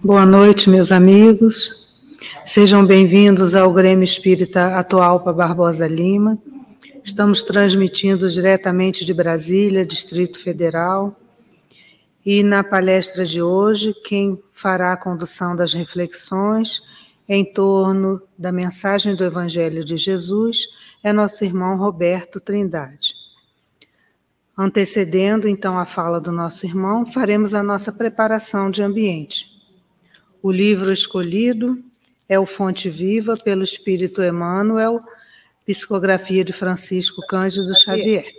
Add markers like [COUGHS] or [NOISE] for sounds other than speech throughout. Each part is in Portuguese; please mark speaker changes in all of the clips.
Speaker 1: Boa noite, meus amigos. Sejam bem-vindos ao Grêmio Espírita Atual para Barbosa Lima. Estamos transmitindo diretamente de Brasília, Distrito Federal. E na palestra de hoje, quem fará a condução das reflexões em torno da mensagem do Evangelho de Jesus é nosso irmão Roberto Trindade. Antecedendo então a fala do nosso irmão, faremos a nossa preparação de ambiente. O livro escolhido é o Fonte Viva pelo Espírito Emmanuel, psicografia de Francisco Cândido Xavier.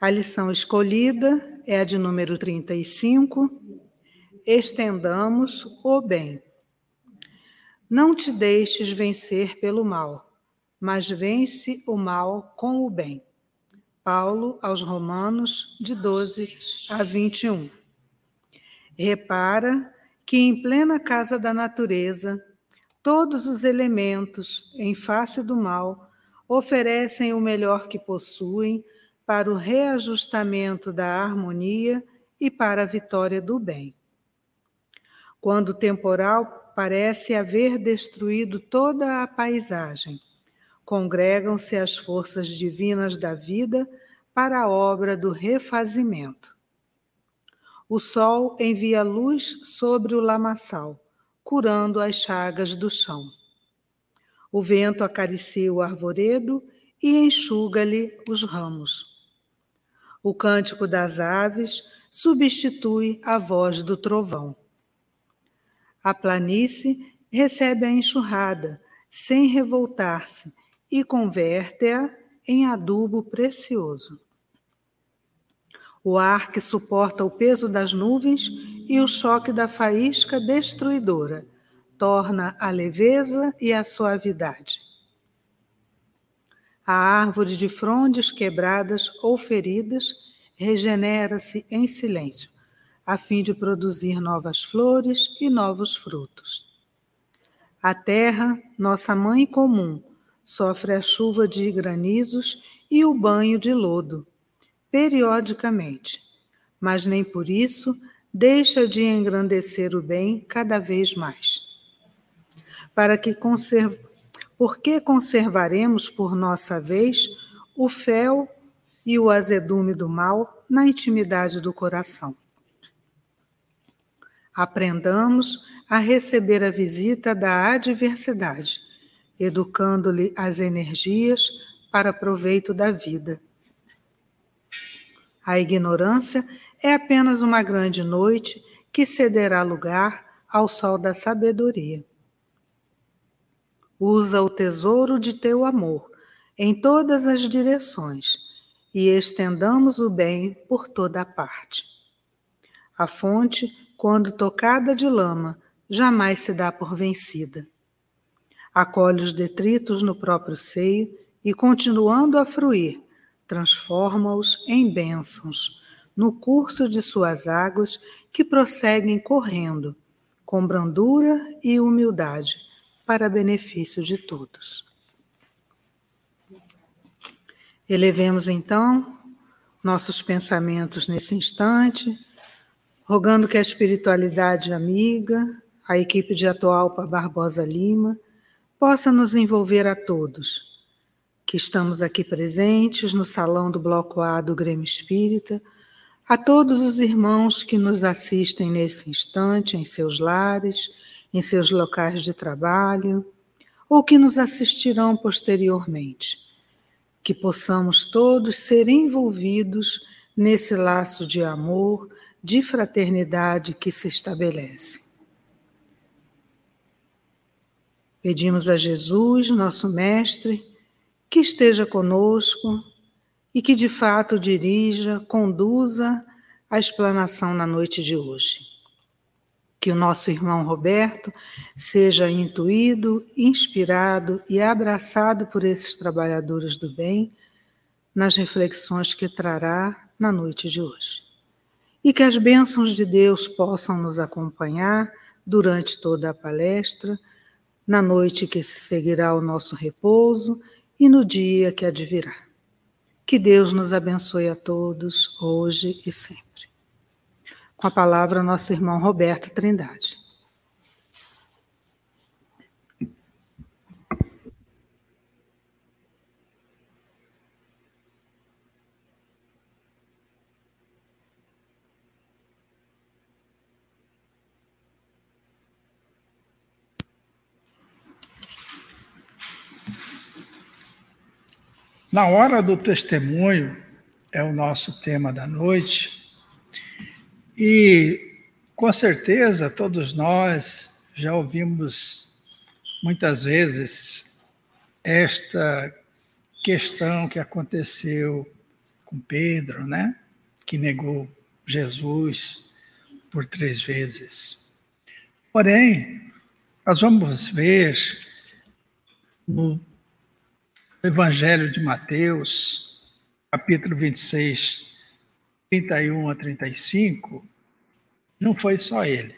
Speaker 1: A lição escolhida é a de número 35. Estendamos o bem. Não te deixes vencer pelo mal, mas vence o mal com o bem. Paulo aos Romanos, de 12 a 21. Repara que em plena casa da natureza, todos os elementos, em face do mal, oferecem o melhor que possuem para o reajustamento da harmonia e para a vitória do bem. Quando o temporal parece haver destruído toda a paisagem, congregam-se as forças divinas da vida para a obra do refazimento. O sol envia luz sobre o lamaçal, curando as chagas do chão. O vento acaricia o arvoredo e enxuga-lhe os ramos. O cântico das aves substitui a voz do trovão. A planície recebe a enxurrada, sem revoltar-se, e converte-a em adubo precioso. O ar que suporta o peso das nuvens e o choque da faísca destruidora torna a leveza e a suavidade. A árvore de frondes quebradas ou feridas regenera-se em silêncio, a fim de produzir novas flores e novos frutos. A terra, nossa mãe comum, sofre a chuva de granizos e o banho de lodo, periodicamente, mas nem por isso deixa de engrandecer o bem cada vez mais. Para que conserve porque conservaremos por nossa vez o fel e o azedume do mal na intimidade do coração. Aprendamos a receber a visita da adversidade, educando-lhe as energias para proveito da vida. A ignorância é apenas uma grande noite que cederá lugar ao sol da sabedoria. Usa o tesouro de teu amor em todas as direções e estendamos o bem por toda a parte. A fonte, quando tocada de lama, jamais se dá por vencida. Acolhe os detritos no próprio seio e, continuando a fruir, transforma-os em bênçãos no curso de suas águas que prosseguem correndo, com brandura e humildade para benefício de todos. Elevemos então nossos pensamentos nesse instante, rogando que a espiritualidade amiga, a equipe de Atualpa Barbosa Lima, possa nos envolver a todos, que estamos aqui presentes no salão do Bloco A do Grêmio Espírita, a todos os irmãos que nos assistem nesse instante em seus lares, em seus locais de trabalho, ou que nos assistirão posteriormente. Que possamos todos ser envolvidos nesse laço de amor, de fraternidade que se estabelece. Pedimos a Jesus, nosso Mestre, que esteja conosco e que de fato dirija, conduza a explanação na noite de hoje que o nosso irmão Roberto seja intuído, inspirado e abraçado por esses trabalhadores do bem nas reflexões que trará na noite de hoje. E que as bênçãos de Deus possam nos acompanhar durante toda a palestra, na noite que se seguirá o nosso repouso e no dia que advirá. Que Deus nos abençoe a todos, hoje e sempre. Com a palavra, nosso irmão Roberto Trindade.
Speaker 2: Na hora do testemunho é o nosso tema da noite. E com certeza todos nós já ouvimos muitas vezes esta questão que aconteceu com Pedro, né? Que negou Jesus por três vezes. Porém, nós vamos ver no Evangelho de Mateus, capítulo 26, 31 a 35, não foi só ele.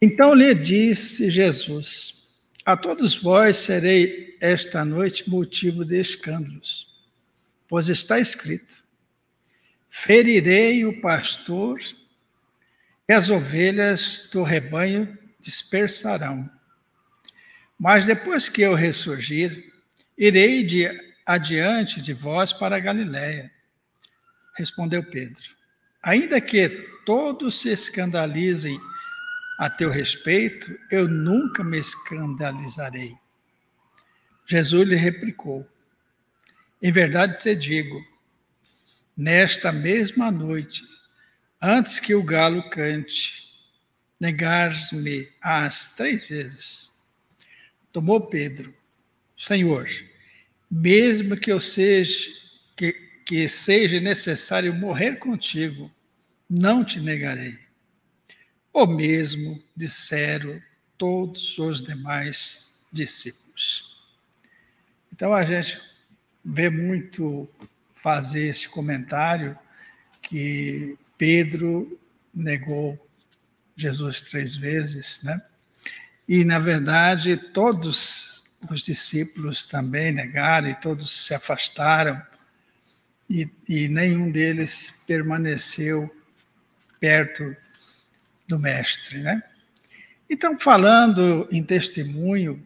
Speaker 2: Então lhe disse Jesus: A todos vós serei esta noite motivo de escândalos, pois está escrito: Ferirei o pastor e as ovelhas do rebanho dispersarão. Mas depois que eu ressurgir, irei de adiante de vós para a Galiléia. Respondeu Pedro. Ainda que todos se escandalizem a teu respeito, eu nunca me escandalizarei. Jesus lhe replicou: Em verdade te digo, nesta mesma noite, antes que o galo cante, negar-me as três vezes. Tomou Pedro, Senhor, mesmo que eu seja que, que seja necessário morrer contigo, não te negarei. O mesmo disseram todos os demais discípulos. Então a gente vê muito fazer esse comentário que Pedro negou Jesus três vezes, né? E, na verdade, todos os discípulos também negaram e todos se afastaram, e, e nenhum deles permaneceu perto do Mestre. Né? Então, falando em testemunho,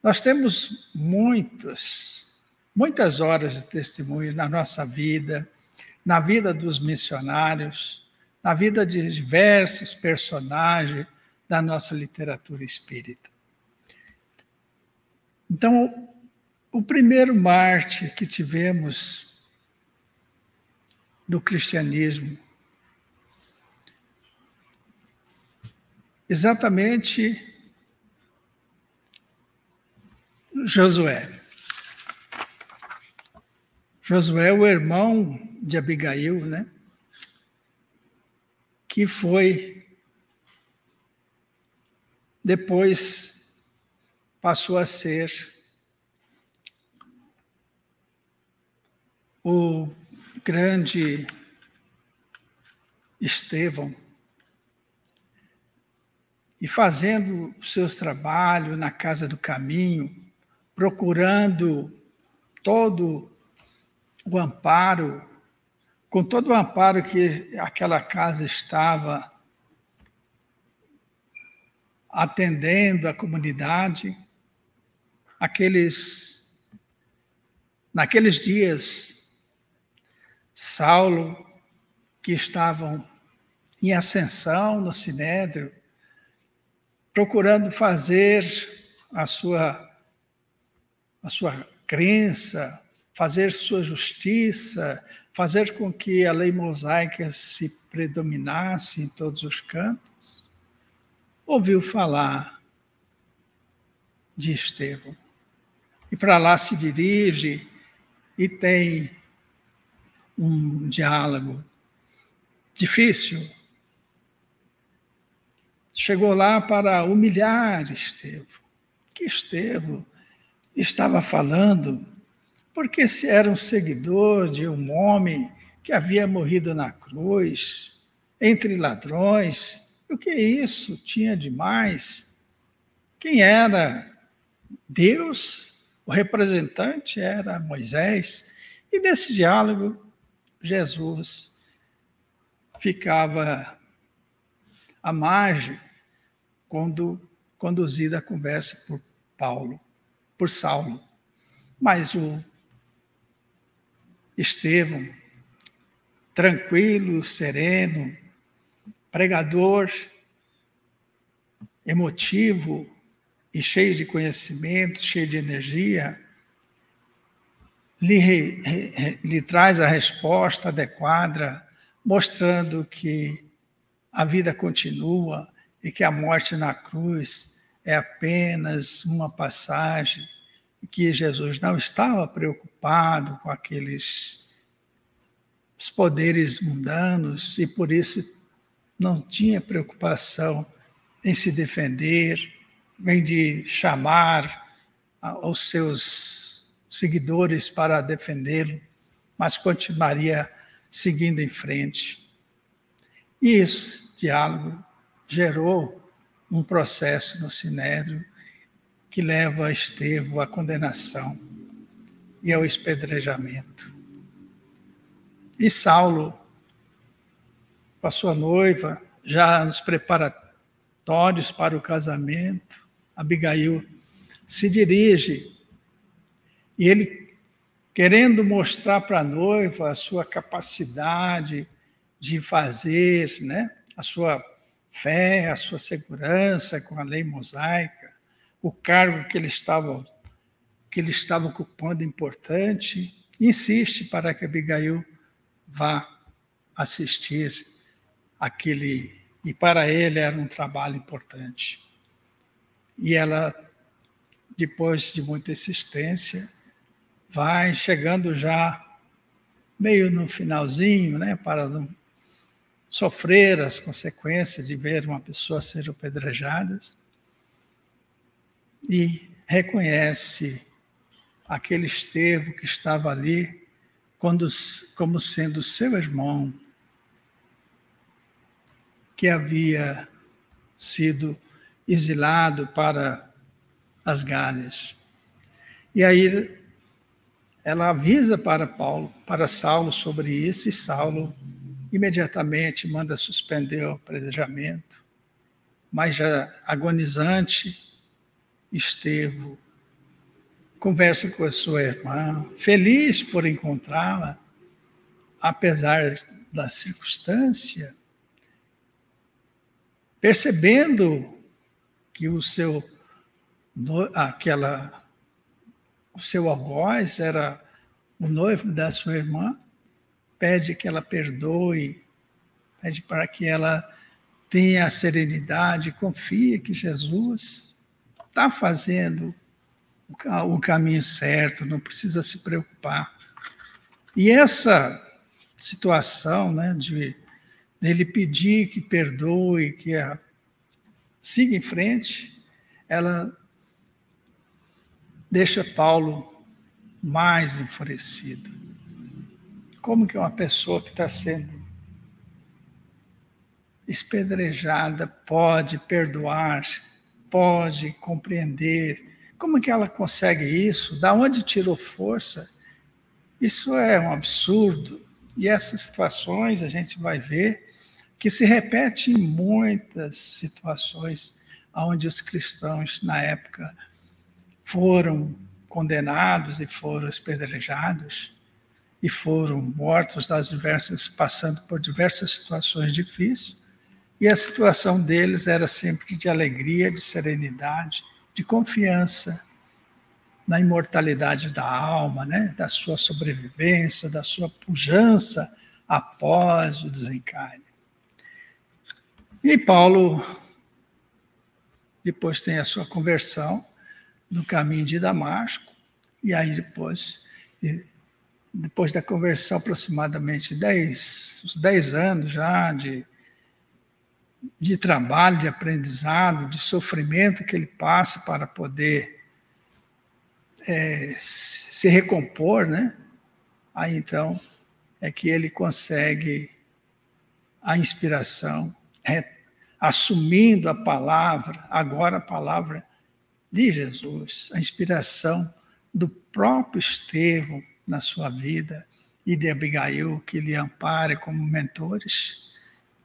Speaker 2: nós temos muitas, muitas horas de testemunho na nossa vida, na vida dos missionários, na vida de diversos personagens da nossa literatura espírita. Então, o primeiro mártir que tivemos do cristianismo, exatamente Josué. Josué, o irmão de Abigail, né? Que foi depois passou a ser o grande Estevão. E fazendo seus trabalhos na casa do caminho, procurando todo o amparo, com todo o amparo que aquela casa estava atendendo a comunidade. Aqueles, naqueles dias, Saulo, que estavam em ascensão no Sinédrio, procurando fazer a sua, a sua crença, fazer sua justiça, fazer com que a lei mosaica se predominasse em todos os cantos ouviu falar de Estevão. E para lá se dirige e tem um diálogo difícil. Chegou lá para humilhar Estevão. Que Estevão estava falando, porque se era um seguidor de um homem que havia morrido na cruz, entre ladrões, o que isso tinha de mais? Quem era? Deus o representante era Moisés, e nesse diálogo, Jesus ficava à margem quando conduzida a conversa por Paulo, por Saulo. Mas o Estevão, tranquilo, sereno, pregador, emotivo e cheio de conhecimento, cheio de energia, lhe, lhe traz a resposta adequada, mostrando que a vida continua e que a morte na cruz é apenas uma passagem, e que Jesus não estava preocupado com aqueles poderes mundanos e por isso não tinha preocupação em se defender, nem de chamar aos seus seguidores para defendê-lo, mas continuaria seguindo em frente. E esse diálogo gerou um processo no Sinédrio que leva Estevão à condenação e ao espedrejamento. E Saulo, com a sua noiva, já nos preparatórios para o casamento, Abigail se dirige e ele, querendo mostrar para a noiva a sua capacidade de fazer, né, a sua fé, a sua segurança com a lei mosaica, o cargo que ele estava que ele estava ocupando importante, insiste para que Abigail vá assistir aquele e para ele era um trabalho importante. E ela depois de muita insistência vai chegando já meio no finalzinho, né, para não sofrer as consequências de ver uma pessoa ser apedrejada e reconhece aquele Estevão que estava ali quando, como sendo seu irmão que havia sido exilado para as Galhas. E aí ela avisa para Paulo, para Saulo sobre isso, e Saulo imediatamente manda suspender o apedrejamento, mas já agonizante, Estevão conversa com a sua irmã, feliz por encontrá-la, apesar da circunstância, percebendo que o seu aquela o seu algoz era o noivo da sua irmã, pede que ela perdoe, pede para que ela tenha a serenidade, confie que Jesus está fazendo o caminho certo, não precisa se preocupar. E essa situação né, de dele pedir que perdoe, que a, siga em frente, ela deixa Paulo mais enfurecido. Como que uma pessoa que está sendo espedrejada pode perdoar, pode compreender? Como que ela consegue isso? Da onde tirou força? Isso é um absurdo. E essas situações a gente vai ver que se repete em muitas situações onde os cristãos na época foram condenados e foram espedrejados e foram mortos das diversas, passando por diversas situações difíceis, e a situação deles era sempre de alegria, de serenidade, de confiança na imortalidade da alma, né? da sua sobrevivência, da sua pujança após o desencarne. E Paulo depois tem a sua conversão no caminho de Damasco, e aí depois depois da conversão, aproximadamente 10, uns 10 anos já de, de trabalho, de aprendizado, de sofrimento que ele passa para poder é, se recompor, né? Aí então é que ele consegue a inspiração, é, assumindo a palavra, agora a palavra de Jesus, a inspiração do próprio Estevão na sua vida e de Abigail, que lhe ampare como mentores.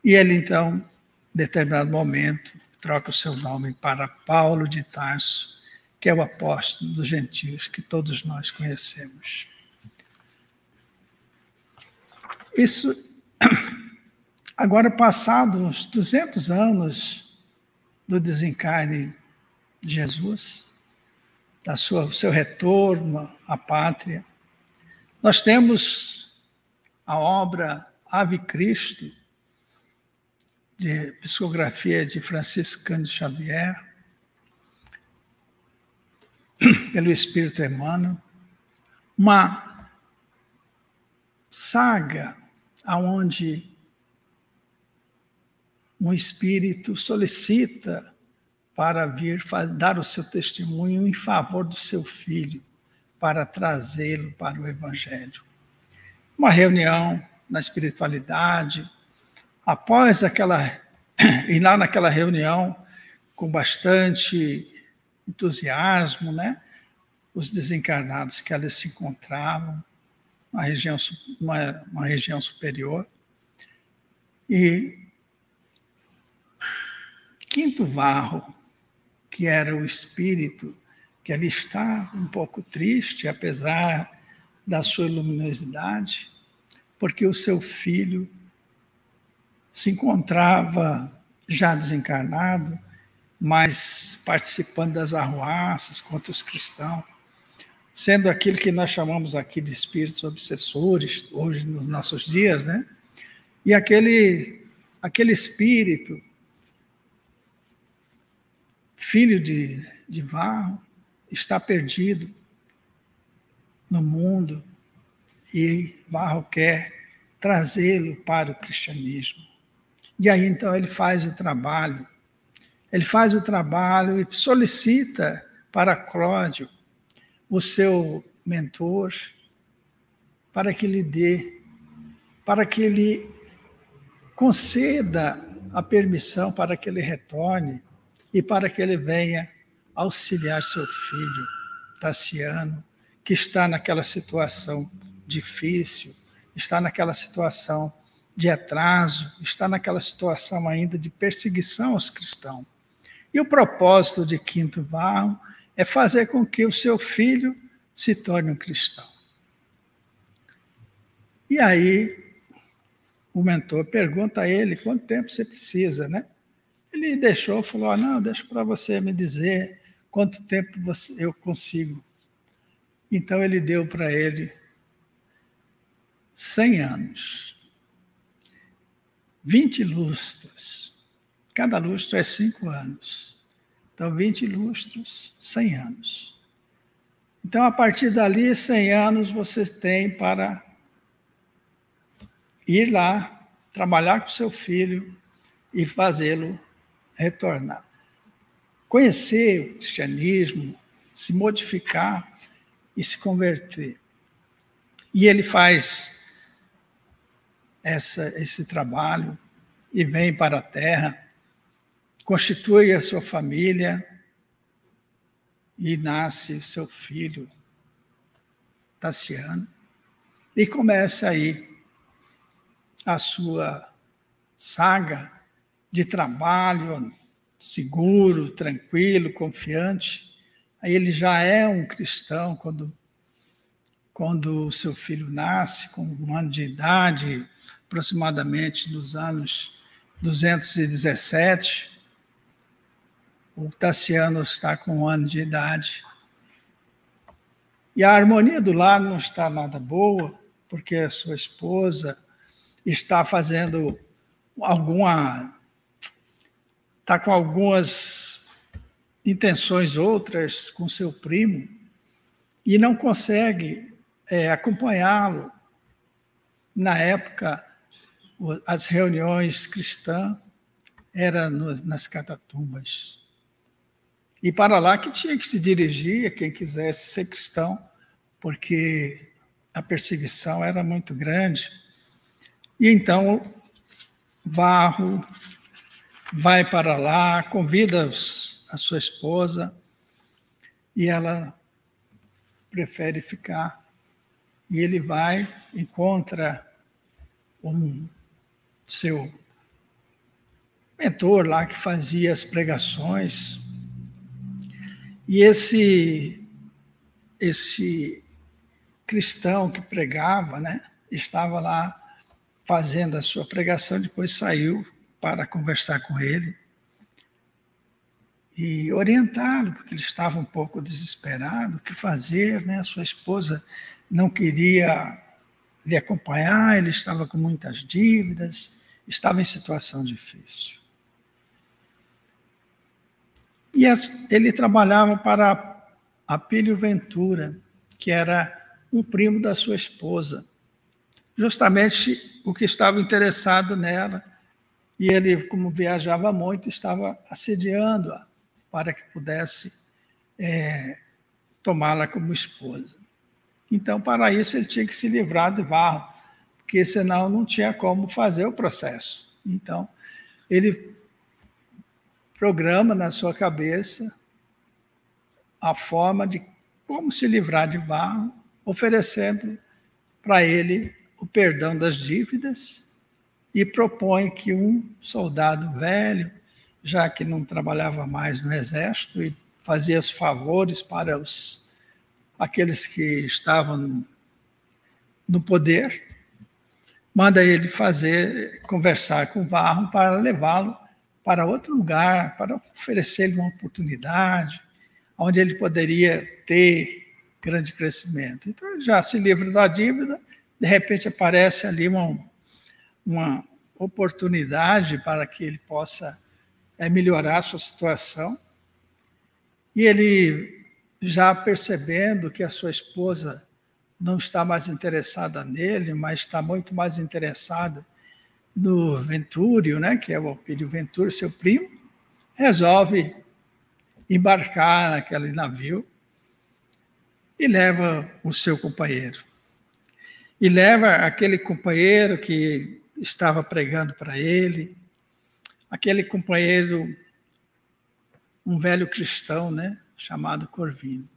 Speaker 2: E ele, então, em determinado momento, troca o seu nome para Paulo de Tarso, que é o apóstolo dos gentios que todos nós conhecemos. Isso, [CLEARS THROAT] agora passados 200 anos do desencarne de Jesus, da sua seu retorno à pátria, nós temos a obra Ave Cristo, de psicografia de Francisco Cândido Xavier, [COUGHS] pelo Espírito Emmanuel, uma saga aonde um espírito solicita para vir dar o seu testemunho em favor do seu filho, para trazê-lo para o Evangelho. Uma reunião na espiritualidade, após aquela, [COUGHS] e lá naquela reunião, com bastante entusiasmo, né? Os desencarnados que ali se encontravam, uma região, uma, uma região superior. E Quinto Varro, que era o espírito que ali está um pouco triste, apesar da sua luminosidade, porque o seu filho se encontrava já desencarnado, mas participando das arruaças contra os cristãos, sendo aquilo que nós chamamos aqui de espíritos obsessores, hoje nos nossos dias, né? E aquele, aquele espírito, filho de, de Varro, está perdido no mundo e Varro quer trazê-lo para o cristianismo. E aí então ele faz o trabalho, ele faz o trabalho e solicita para Cláudio, o seu mentor, para que lhe dê, para que ele conceda a permissão para que ele retorne e para que ele venha auxiliar seu filho, Tassiano, que está naquela situação difícil, está naquela situação de atraso, está naquela situação ainda de perseguição aos cristãos. E o propósito de Quinto Varro é fazer com que o seu filho se torne um cristão. E aí, o mentor pergunta a ele quanto tempo você precisa, né? Ele deixou, falou: ah, não, deixa para você me dizer quanto tempo você, eu consigo. Então ele deu para ele 100 anos, 20 lustros. Cada lustro é 5 anos. Então, 20 lustros, 100 anos. Então, a partir dali, 100 anos você tem para ir lá, trabalhar com seu filho e fazê-lo retornar conhecer o cristianismo, se modificar e se converter. E ele faz essa, esse trabalho e vem para a terra, constitui a sua família e nasce seu filho, Tassiano, e começa aí a sua saga de trabalho seguro, tranquilo, confiante. Aí ele já é um cristão quando, quando o seu filho nasce, com um ano de idade, aproximadamente dos anos 217. O Tassiano está com um ano de idade. E a harmonia do lar não está nada boa, porque a sua esposa está fazendo alguma está com algumas intenções outras com seu primo e não consegue é, acompanhá-lo. Na época, as reuniões cristãs eram nas catatumbas. E para lá que tinha que se dirigir quem quisesse ser cristão, porque a perseguição era muito grande. E então, Varro vai para lá, convida a sua esposa e ela prefere ficar. E ele vai, encontra um seu mentor lá que fazia as pregações. E esse esse cristão que pregava, né, estava lá fazendo a sua pregação, depois saiu para conversar com ele e orientá-lo, porque ele estava um pouco desesperado, o que fazer, né? Sua esposa não queria lhe acompanhar, ele estava com muitas dívidas, estava em situação difícil. E ele trabalhava para Apílio Ventura, que era um primo da sua esposa, justamente o que estava interessado nela. E ele, como viajava muito, estava assediando-a para que pudesse é, tomá-la como esposa. Então, para isso, ele tinha que se livrar de Varro, porque senão não tinha como fazer o processo. Então, ele programa na sua cabeça a forma de como se livrar de Varro, oferecendo para ele o perdão das dívidas e propõe que um soldado velho já que não trabalhava mais no exército e fazia os favores para os aqueles que estavam no, no poder, manda ele fazer conversar com o Barro para levá-lo para outro lugar, para oferecer-lhe uma oportunidade onde ele poderia ter grande crescimento. Então já se livra da dívida, de repente aparece ali uma, uma oportunidade para que ele possa é melhorar a sua situação. E ele, já percebendo que a sua esposa não está mais interessada nele, mas está muito mais interessada no Ventúrio, né, que é o Alpírio Ventúrio, seu primo, resolve embarcar naquele navio e leva o seu companheiro. E leva aquele companheiro que estava pregando para ele, aquele companheiro, um velho cristão, né, chamado Corvino.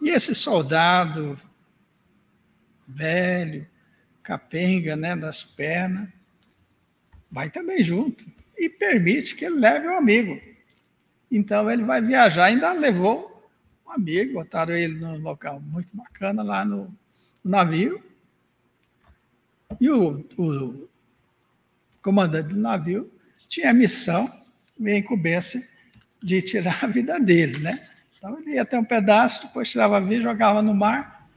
Speaker 2: E esse soldado velho, capenga, né, das pernas, vai também junto e permite que ele leve um amigo. Então ele vai viajar, ainda levou um amigo, botaram ele num local muito bacana lá no navio. E o, o comandante do navio, tinha a missão e a incumbência de tirar a vida dele, né? Então ele ia até um pedaço, depois tirava a vida, jogava no mar,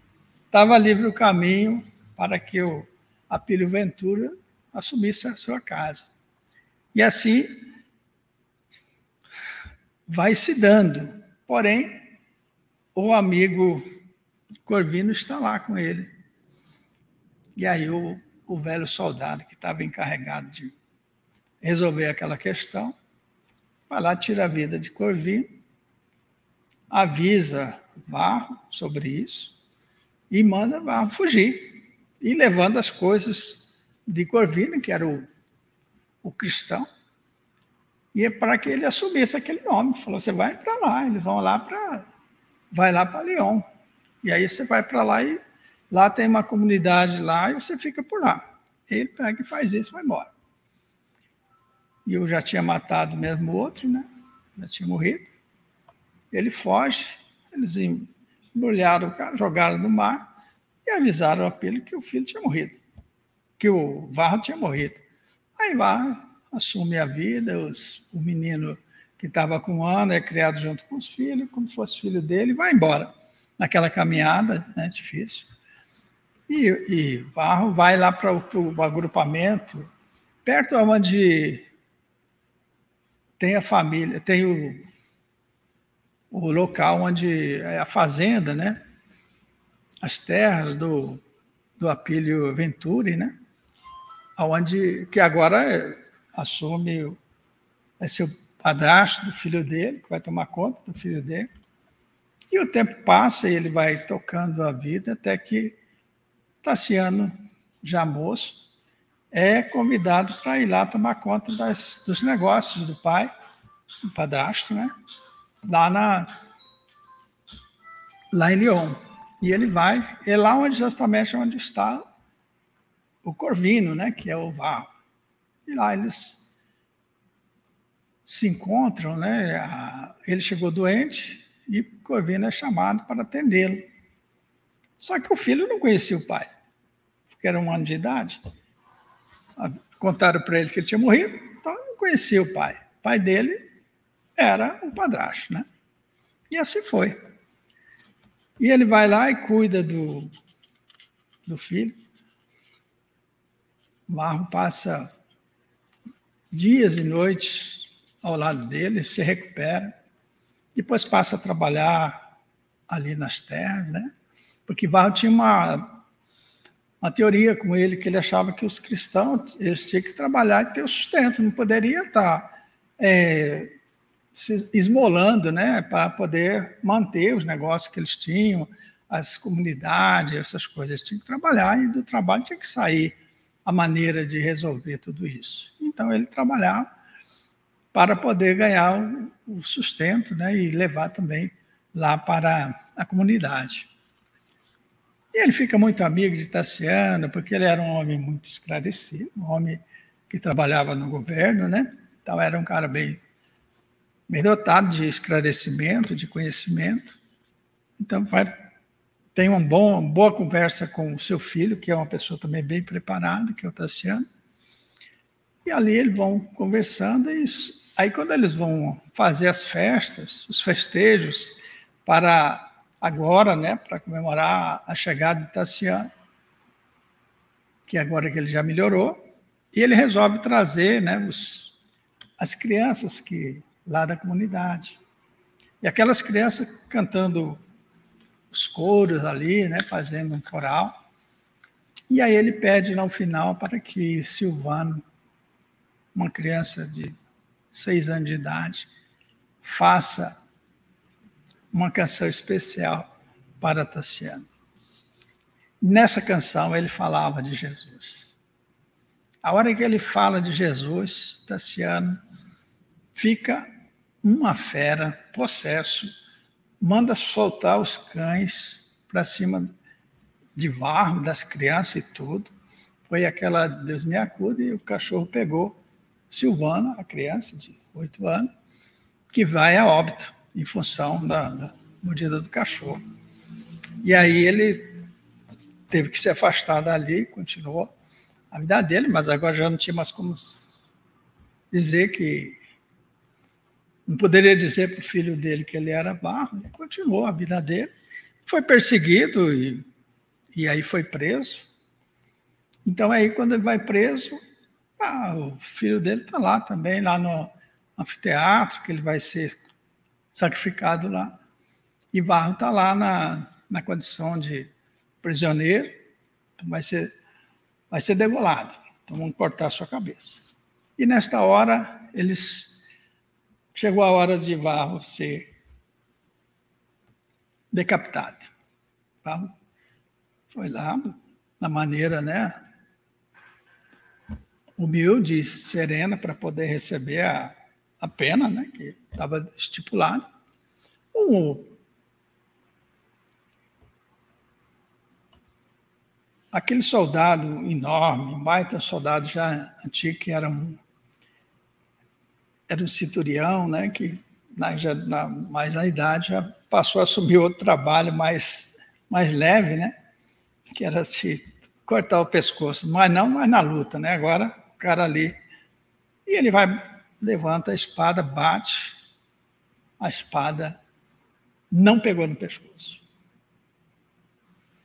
Speaker 2: estava livre o caminho para que o Apílio Ventura assumisse a sua casa. E assim vai se dando. Porém, o amigo Corvino está lá com ele. E aí o o velho soldado que estava encarregado de resolver aquela questão, vai lá, tira a vida de Corvino, avisa Varro sobre isso e manda Varro fugir. E levando as coisas de Corvino, que era o, o cristão, e é para que ele assumisse aquele nome. Falou: você vai para lá, eles vão lá para. Vai lá para Lyon. E aí você vai para lá e Lá tem uma comunidade lá e você fica por lá. Ele pega e faz isso e vai embora. E eu já tinha matado mesmo o outro, né? Já tinha morrido. Ele foge, eles embrulharam o cara, jogaram no mar e avisaram a Pelo que o filho tinha morrido, que o Varro tinha morrido. Aí vai, assume a vida, os, o menino que estava com um ano é criado junto com os filhos, como se fosse filho dele, vai embora. Naquela caminhada, né, difícil. E, e Barro vai lá para o agrupamento, perto onde tem a família, tem o, o local onde é a fazenda, né? As terras do, do Apílio Venturi, né? Onde, que agora assume é seu padrasto do filho dele, que vai tomar conta do filho dele. E o tempo passa e ele vai tocando a vida até que Tassiano, já moço, é convidado para ir lá tomar conta das, dos negócios do pai, do padrasto, né? lá na, lá em Lyon. E ele vai, é lá onde justamente onde está o Corvino, né, que é o Varro. E lá eles se encontram, né? Ele chegou doente e Corvino é chamado para atendê-lo. Só que o filho não conhecia o pai, porque era um ano de idade. Contaram para ele que ele tinha morrido, então não conhecia o pai. O pai dele era o padrasto, né? E assim foi. E ele vai lá e cuida do, do filho. Marro passa dias e noites ao lado dele, se recupera. Depois passa a trabalhar ali nas terras, né? Porque Varro tinha uma, uma teoria com ele que ele achava que os cristãos eles tinham que trabalhar e ter o sustento, não poderia estar é, se esmolando, né, para poder manter os negócios que eles tinham, as comunidades, essas coisas. Eles tinham que trabalhar e do trabalho tinha que sair a maneira de resolver tudo isso. Então ele trabalhava para poder ganhar o sustento, né, e levar também lá para a comunidade. E ele fica muito amigo de Tassiano, porque ele era um homem muito esclarecido, um homem que trabalhava no governo, né? Então era um cara bem bem dotado de esclarecimento, de conhecimento. Então, vai, tem uma boa, uma boa conversa com o seu filho, que é uma pessoa também bem preparada, que é o Tassiano. E ali eles vão conversando, e aí quando eles vão fazer as festas, os festejos, para agora, né, para comemorar a chegada de Tassiano, que agora que ele já melhorou, e ele resolve trazer né, os, as crianças que lá da comunidade. E aquelas crianças cantando os coros ali, né, fazendo um coral. E aí ele pede no final para que Silvano, uma criança de seis anos de idade, faça uma canção especial para Tassiano. Nessa canção ele falava de Jesus. A hora que ele fala de Jesus, Tassiano fica uma fera, possesso, manda soltar os cães para cima de barro das crianças e tudo. Foi aquela Deus me e o cachorro pegou Silvana, a criança de oito anos, que vai a óbito em função da, da mordida do cachorro. E aí ele teve que se afastar dali, continuou a vida dele, mas agora já não tinha mais como dizer que não poderia dizer para o filho dele que ele era barro, ele continuou a vida dele. Foi perseguido e, e aí foi preso. Então, aí, quando ele vai preso, ah, o filho dele está lá também, lá no anfiteatro, que ele vai ser sacrificado lá. E Barro está lá na, na condição de prisioneiro, vai ser, vai ser degolado. Então, vão cortar a sua cabeça. E nesta hora, eles chegou a hora de Varro ser decapitado. Varro foi lá, na maneira, né, humilde e serena para poder receber a, a pena, né, que estava estipulada. Um, aquele soldado enorme, um baita soldado já antigo, que era um era um cinturião, né, que na, já, na, mais na idade já passou a assumir outro trabalho mais, mais leve, né, que era se cortar o pescoço, mas não mais na luta, né, agora o cara ali, e ele vai, levanta a espada, bate, a espada não pegou no pescoço.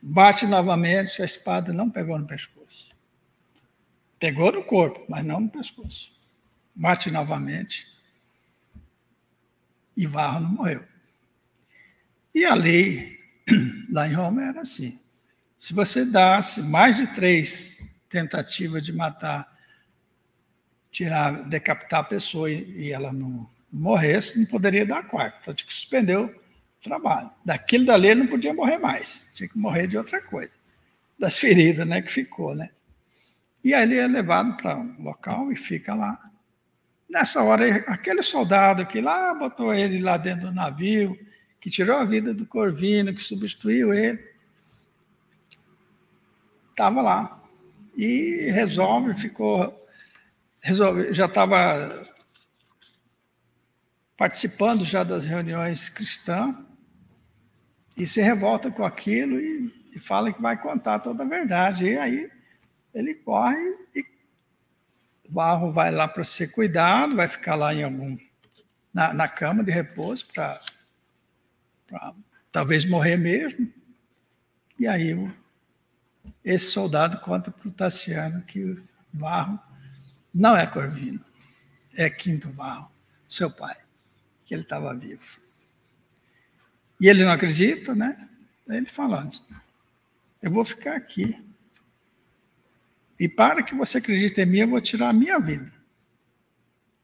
Speaker 2: Bate novamente, a espada não pegou no pescoço. Pegou no corpo, mas não no pescoço bate novamente e Varro não morreu. E a lei [CLEARS THROAT] lá em Roma era assim: se você dasse mais de três tentativas de matar, tirar, decapitar a pessoa e, ela não morresse, não poderia dar a quarta. Então tinha que suspender o trabalho. Daquilo da lei não podia morrer mais, tinha que morrer de outra coisa. Das feridas né, que ficou, né? E aí ele é levado para um local e fica lá Nessa hora, aquele soldado que lá botou ele lá dentro do navio, que tirou a vida do Corvino, que substituiu ele, estava lá. E resolve, ficou. Resolve, já estava participando já das reuniões cristãs e se revolta com aquilo e, e fala que vai contar toda a verdade. E aí ele corre e barro vai lá para ser cuidado, vai ficar lá em algum na, na cama de repouso para talvez morrer mesmo. E aí esse soldado conta para o Tassiano que o Barro não é Corvino, é Quinto Barro, seu pai, que ele estava vivo. E ele não acredita, né? Daí ele fala: Eu vou ficar aqui. E para que você acredite em mim, eu vou tirar a minha vida.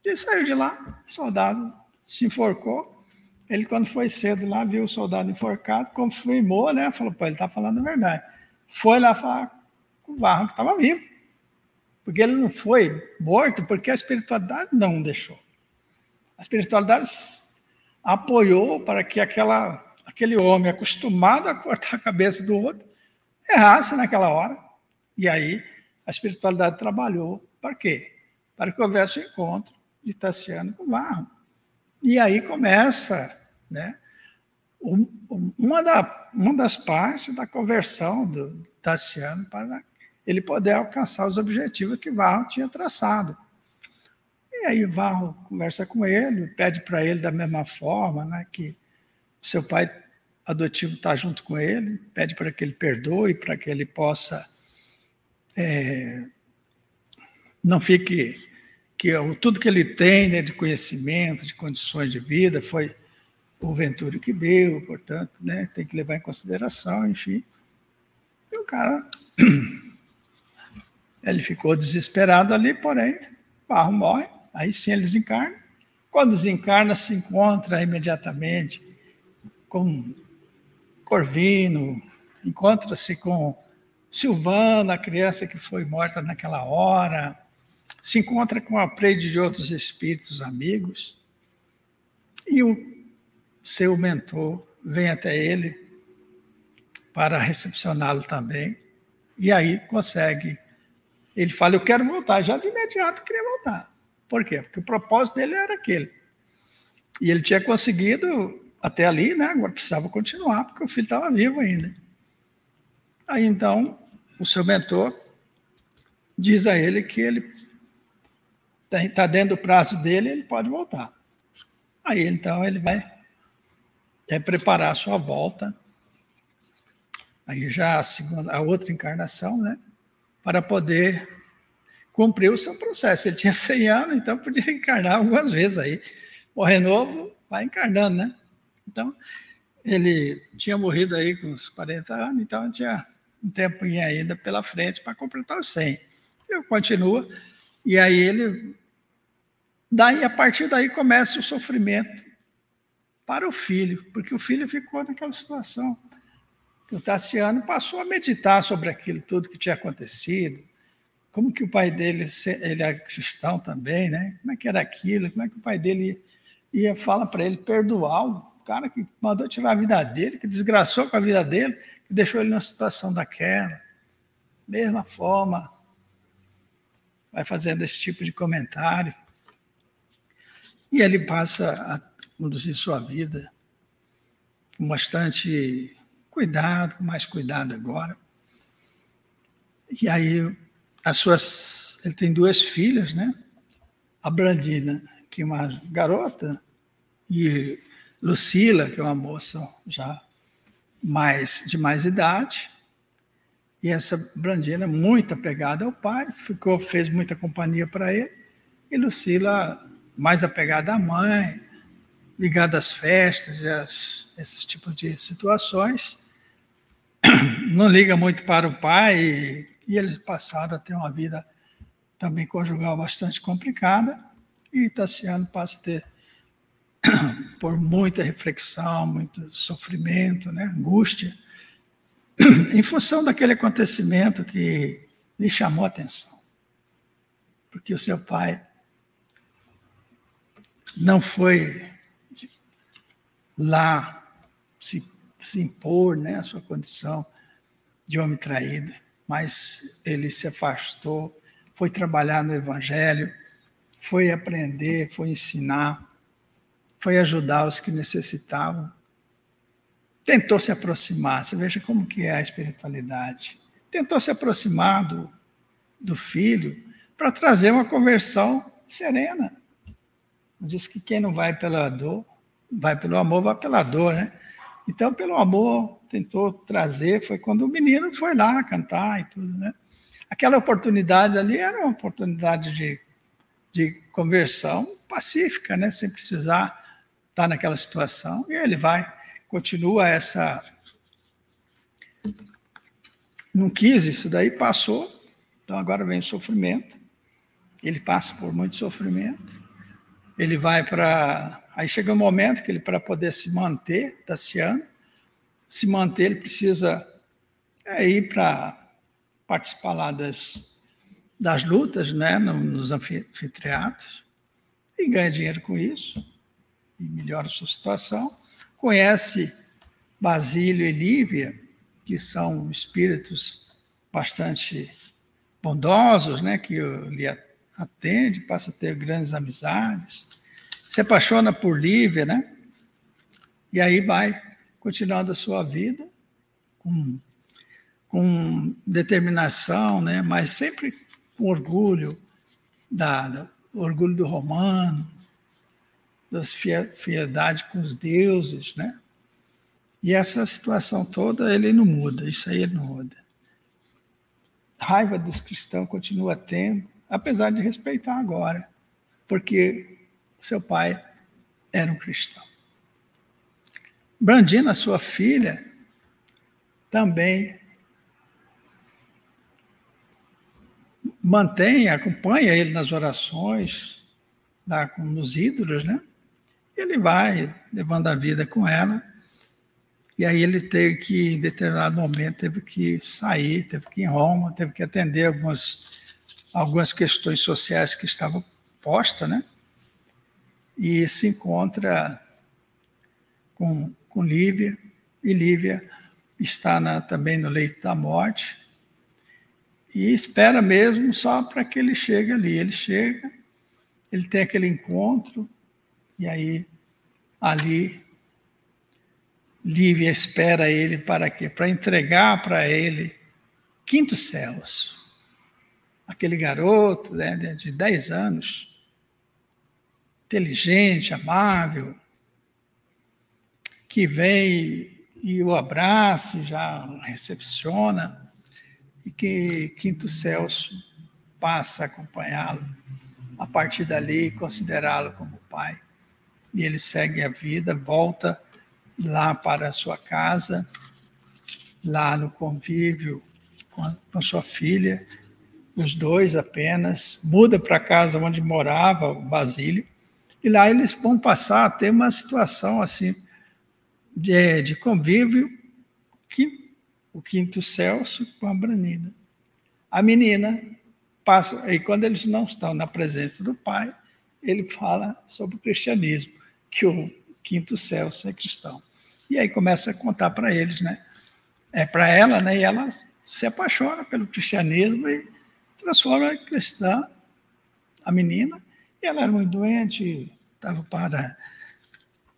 Speaker 2: Ele saiu de lá, o soldado se enforcou. Ele, quando foi cedo lá, viu o soldado enforcado, confirmou, né? Falou, pô, ele está falando a verdade. Foi lá falar com o Barro que estava vivo. Porque ele não foi morto, porque a espiritualidade não deixou. A espiritualidade apoiou para que aquela, aquele homem acostumado a cortar a cabeça do outro errasse naquela hora. E aí a espiritualidade trabalhou para quê? Para que houvesse o encontro de Tassiano com Barro. E aí começa né, uma, da, uma das partes da conversão do Tassiano para ele poder alcançar os objetivos que Varro tinha traçado. E aí Varro conversa com ele, pede para ele da mesma forma, né, que seu pai adotivo está junto com ele, pede para que ele perdoe, para que ele possa é, não fique que tudo que ele tem né, de conhecimento, de condições de vida, foi o Ventúrio que deu, portanto, né, tem que levar em consideração, enfim. E o cara, [CLEARS THROAT] ele ficou desesperado ali, porém, Barro morre, aí sim ele desencarna. Quando desencarna, se encontra imediatamente com Corvino, encontra-se com Silvana, a criança que foi morta naquela hora, se encontra com a prede de outros espíritos amigos e o seu mentor vem até ele para recepcioná-lo também e aí consegue. Ele fala: Eu quero voltar. Já de imediato queria voltar. Por quê? Porque o propósito dele era aquele. E ele tinha conseguido até ali, né? Agora precisava continuar, porque o filho estava vivo ainda. Aí então, o seu mentor diz a ele que ele está dentro do prazo dele, ele pode voltar. Aí então ele vai é, preparar a sua volta, aí já a, segunda, a outra encarnação, né? Para poder cumprir o seu processo. Ele tinha [LAUGHS] 100 anos, então podia encarnar algumas vezes aí. Morrer novo, vai encarnando, né? Então, ele tinha morrido aí com uns 40 anos, então tinha um tempinho ainda pela frente para completar os 100. Ele continua e aí ele. Daí, a partir daí, começa o sofrimento para o filho, porque o filho ficou naquela situação. O Tassiano passou a meditar sobre aquilo tudo que tinha acontecido, como que o pai dele, ele é cristão também, né? Como é que era aquilo, como é que o pai dele ia, ia fala para ele perdoar o cara que mandou tirar a vida dele, que desgraçou com a vida dele, que deixou ele numa situação daquela. Mesma forma, vai fazendo esse tipo de comentário. E ele passa a conduzir sua vida com bastante cuidado, com mais cuidado agora. E aí, as suas, ele tem duas filhas, né? A Brandina, que é uma garota, e Lucila, que é uma moça já mais de mais idade. E essa Brandina, muito apegada ao pai, ficou, fez muita companhia para ele. E Lucila, mais apegada à mãe, ligada às festas, às, esses tipos de situações. [COUGHS] Não liga muito para o pai e, e eles passaram a ter uma vida também conjugal bastante complicada. E Tassiano passa a ter, [COUGHS] por muita reflexão, muito sofrimento, né, angústia, [COUGHS] em função daquele acontecimento que lhe chamou a atenção. Porque o seu pai não foi lá se impor, né, a sua condição de homem traído, mas ele se afastou, foi trabalhar no Evangelho, foi aprender, foi ensinar, foi ajudar os que necessitavam, tentou se aproximar. Você veja como que é a espiritualidade. Tentou se aproximar do, do filho para trazer uma conversão serena. Diz que quem não vai pela dor, vai pelo amor, vai pela dor, né? Então, pelo amor, tentou trazer, foi quando o menino foi lá cantar e tudo, né? Aquela oportunidade ali era uma oportunidade de, de conversão pacífica, né? Sem precisar estar naquela situação. E ele vai, continua essa. Não quis isso daí, passou. Então agora vem o sofrimento. Ele passa por muito sofrimento. Ele vai para. Aí chega um momento que ele, para poder se manter, Tassiano, se manter, ele precisa é, ir para participar lá das, das lutas, né, nos anfiteatros, e ganha dinheiro com isso, e melhora sua situação. Conhece Basílio e Lívia, que são espíritos bastante bondosos, né, que lhe atende, passa a ter grandes amizades, se apaixona por Lívia, né? E aí vai continuando a sua vida com, com determinação, né? Mas sempre com orgulho da, da orgulho do romano, das fiedade com os deuses, né? E essa situação toda ele não muda, isso aí ele não muda. Raiva dos cristãos continua tendo, apesar de respeitar agora, porque seu pai era um cristão. Brandina, sua filha, também mantém, acompanha ele nas orações, lá com os ídolos, né? Ele vai levando a vida com ela. E aí ele teve que, em determinado momento, teve que sair, teve que ir em Roma, teve que atender algumas algumas questões sociais que estavam postas, né? E se encontra com, com Lívia, e Lívia está na, também no leito da morte, e espera mesmo só para que ele chegue ali. Ele chega, ele tem aquele encontro, e aí ali Lívia espera ele para quê? Para entregar para ele quintos céus aquele garoto né, de 10 anos, inteligente, amável, que vem e o abraça, já recepciona, e que Quinto Celso passa a acompanhá-lo, a partir dali considerá-lo como pai. E ele segue a vida, volta lá para a sua casa, lá no convívio com a, com a sua filha, os dois apenas, muda para a casa onde morava o Basílio, e lá eles vão passar a ter uma situação assim de, de convívio que o quinto Celso com a Branina. A menina passa, e quando eles não estão na presença do pai, ele fala sobre o cristianismo, que o quinto Celso é cristão. E aí começa a contar para eles, né? É para ela, né? E ela se apaixona pelo cristianismo e transforma em cristã a menina, e ela era muito doente, estava para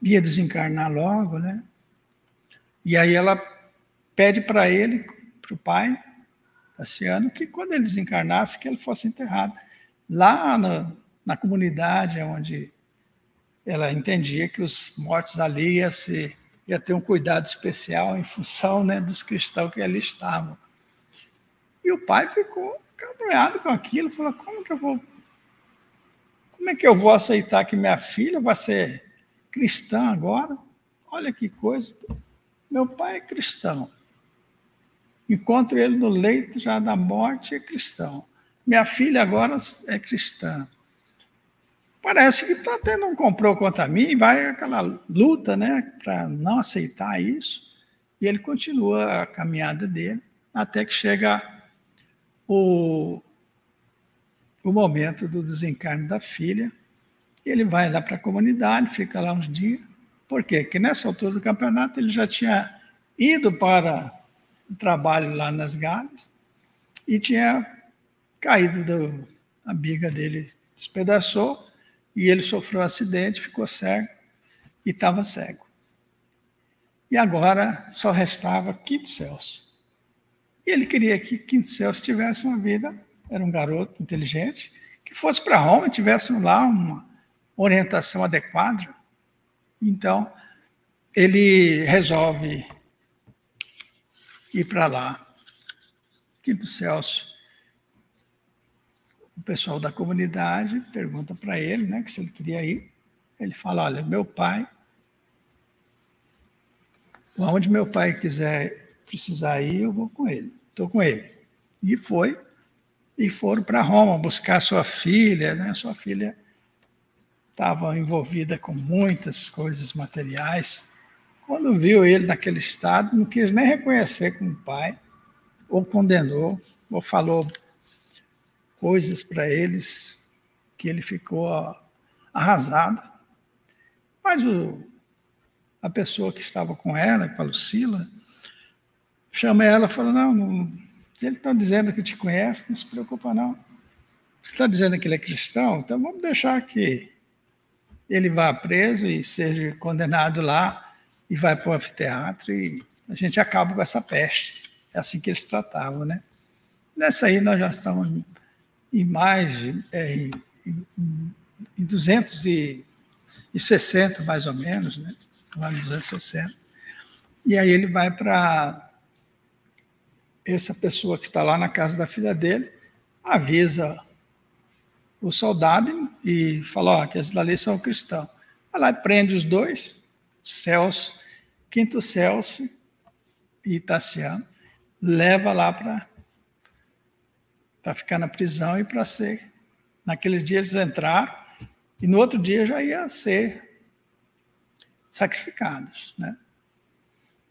Speaker 2: ia desencarnar logo, né? E aí ela pede para ele, para o pai, Tassiano, que quando ele desencarnasse, que ele fosse enterrado lá na, na comunidade onde ela entendia que os mortos ali ia, se, ia ter um cuidado especial em função né, dos cristãos que ali estavam. E o pai ficou cabreado com aquilo, falou, como que eu vou. Como é que eu vou aceitar que minha filha vai ser cristã agora? Olha que coisa. Meu pai é cristão. Encontro ele no leito já da morte, é cristão. Minha filha agora é cristã. Parece que está tendo um comprou contra mim, vai aquela luta, né, para não aceitar isso. E ele continua a caminhada dele, até que chega o, o momento do desencarne da filha. Ele vai lá para a comunidade, fica lá uns dias. Por quê? Porque nessa altura do campeonato ele já tinha ido para o trabalho lá nas Gales e tinha caído do, a biga dele despedaçou e ele sofreu um acidente, ficou cego e estava cego. E agora só restava Quinto Celso. E ele queria que Quinto Celso tivesse uma vida, era um garoto inteligente, que fosse para Roma e tivesse lá uma orientação adequada. Então, ele resolve ir para lá. Quinto Celso, o pessoal da comunidade pergunta para ele, né, que se ele queria ir. Ele fala: Olha, meu pai, aonde meu pai quiser precisar ir, eu vou com ele. Estou com ele. E foi, e foram para Roma buscar sua filha, né? Sua filha estava envolvida com muitas coisas materiais. Quando viu ele naquele estado, não quis nem reconhecer como pai, ou condenou, ou falou coisas para eles que ele ficou arrasado. Mas o, a pessoa que estava com ela, com a Lucila, chama ela e fala: Não, não se ele está dizendo que te conhece, não se preocupa, não. Você está dizendo que ele é cristão? Então vamos deixar que ele vá preso e seja condenado lá e vai para o anfiteatro e a gente acaba com essa peste. É assim que eles tratavam, né? Nessa aí nós já estamos em mais, é, em, em, em 260 mais ou menos, né? Lá nos 260. E aí ele vai para essa pessoa que está lá na casa da filha dele avisa o soldado e fala: Ó, que esses dali são cristãos. Vai lá e prende os dois, Celso, Quinto Celso e Tassiano, leva lá para para ficar na prisão e para ser. Naqueles dias eles entraram e no outro dia já ia ser sacrificados, né?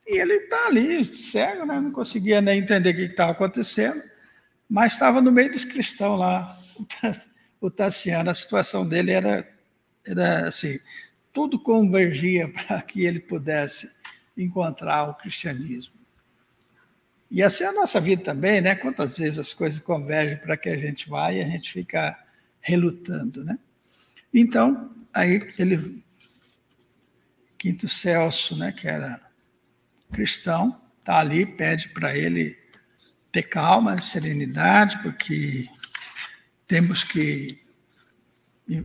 Speaker 2: E ele está ali, cego, né? não conseguia nem entender o que estava acontecendo, mas estava no meio dos cristãos lá, [LAUGHS] o Tassiano. A situação dele era, era assim: tudo convergia [LAUGHS] para que ele pudesse encontrar o cristianismo. E assim é a nossa vida também, né? Quantas vezes as coisas convergem para que a gente vá e a gente fica relutando, né? Então, aí ele, Quinto Celso, né, que era cristão, está ali, pede para ele ter calma, serenidade, porque temos que.